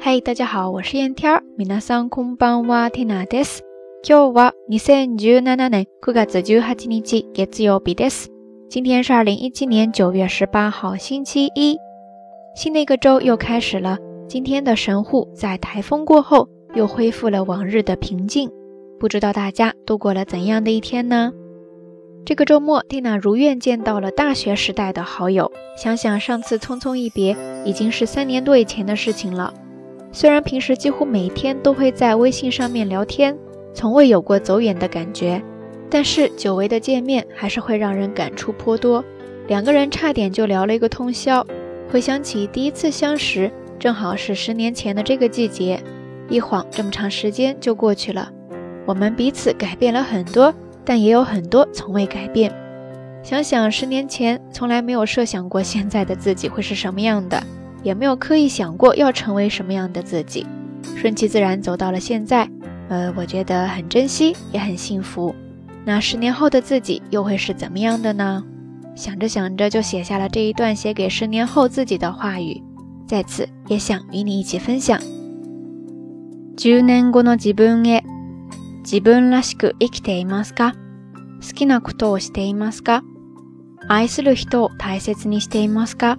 嗨，大家好，我是燕天儿。皆さんこんばんは、ティナです。今日は二千十七年九月十八日、月曜日です。今天是二零一七年九月十八号，星期一。新的一个周又开始了。今天的神户在台风过后又恢复了往日的平静。不知道大家度过了怎样的一天呢？这个周末，蒂娜如愿见到了大学时代的好友。想想上次匆匆一别，已经是三年多以前的事情了。 虽然平时几乎每天都会在微信上面聊天，从未有过走远的感觉，但是久违的见面还是会让人感触颇多。两个人差点就聊了一个通宵。回想起第一次相识，正好是十年前的这个季节，一晃这么长时间就过去了。我们彼此改变了很多，但也有很多从未改变。想想十年前，从来没有设想过现在的自己会是什么样的。也没有刻意想过要成为什么样的自己，顺其自然走到了现在。呃，我觉得很珍惜，也很幸福。那十年后的自己又会是怎么样的呢？想着想着就写下了这一段写给十年后自己的话语，在此也想与你一起分享。十年後の自分へ、自分らしく生きていますか？好きなことをしていますか？愛する人を大切にしていますか？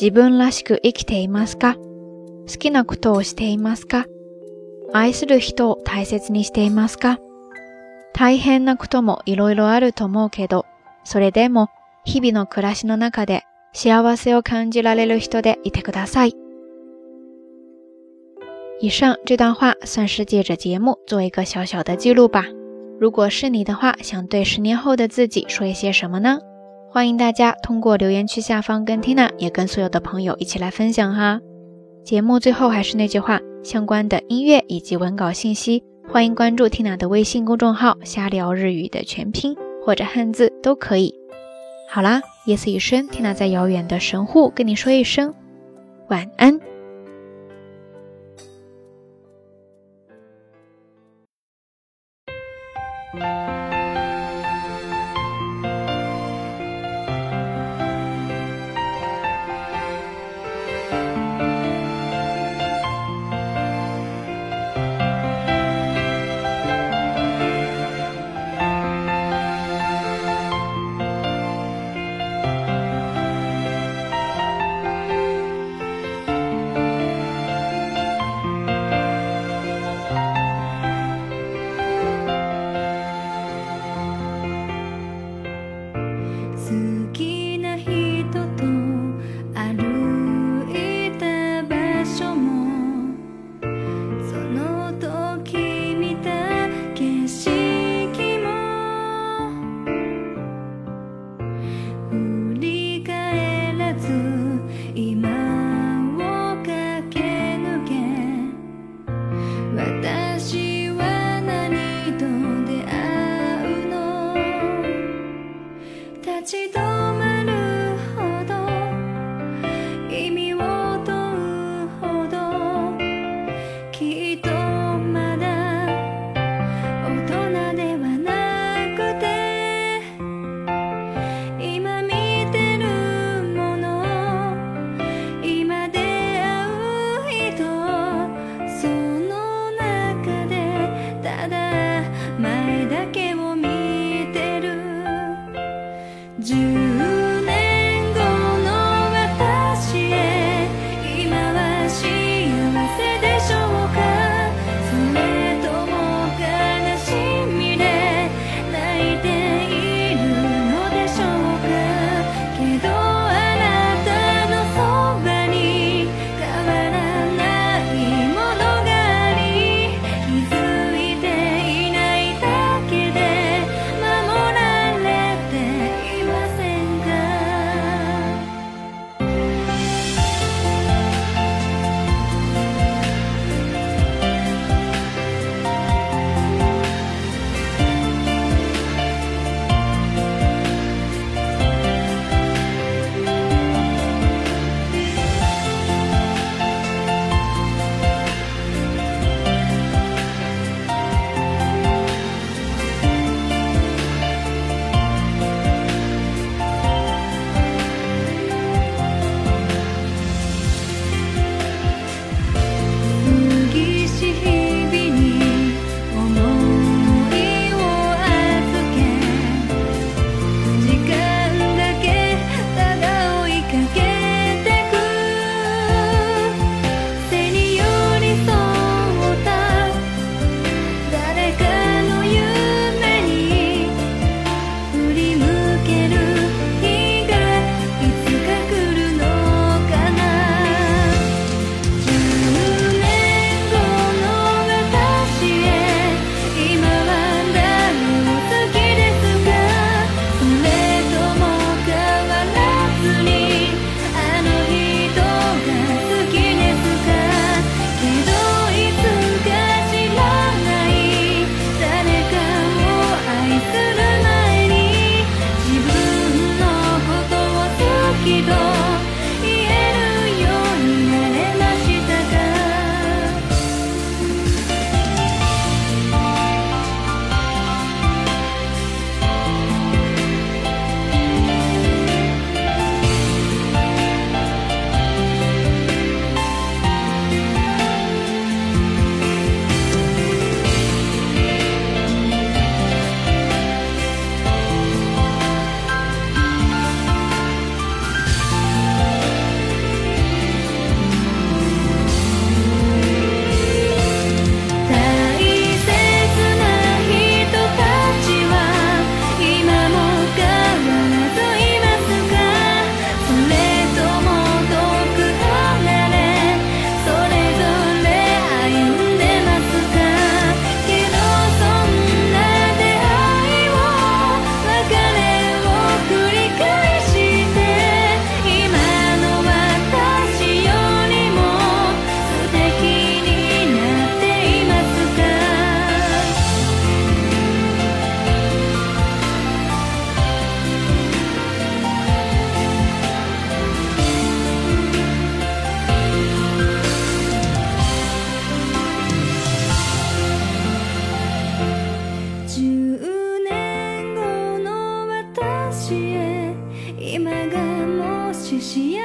自分らしく生きていますか？好きなことをしていますか？愛する人を大切にしていますか？大変なこともいろいろあると思うけど、それでも日々の暮らしの中で幸せを感じられる人でいてください。以上这段话算是借着节目做一个小小的记录吧。如果是你的话，想对十年后的自己说一些什么呢？欢迎大家通过留言区下方跟 Tina 也跟所有的朋友一起来分享哈。节目最后还是那句话，相关的音乐以及文稿信息，欢迎关注 Tina 的微信公众号“瞎聊日语”的全拼或者汉字都可以。好啦，夜色已深，Tina 在遥远的神户跟你说一声晚安。que 今がもし幸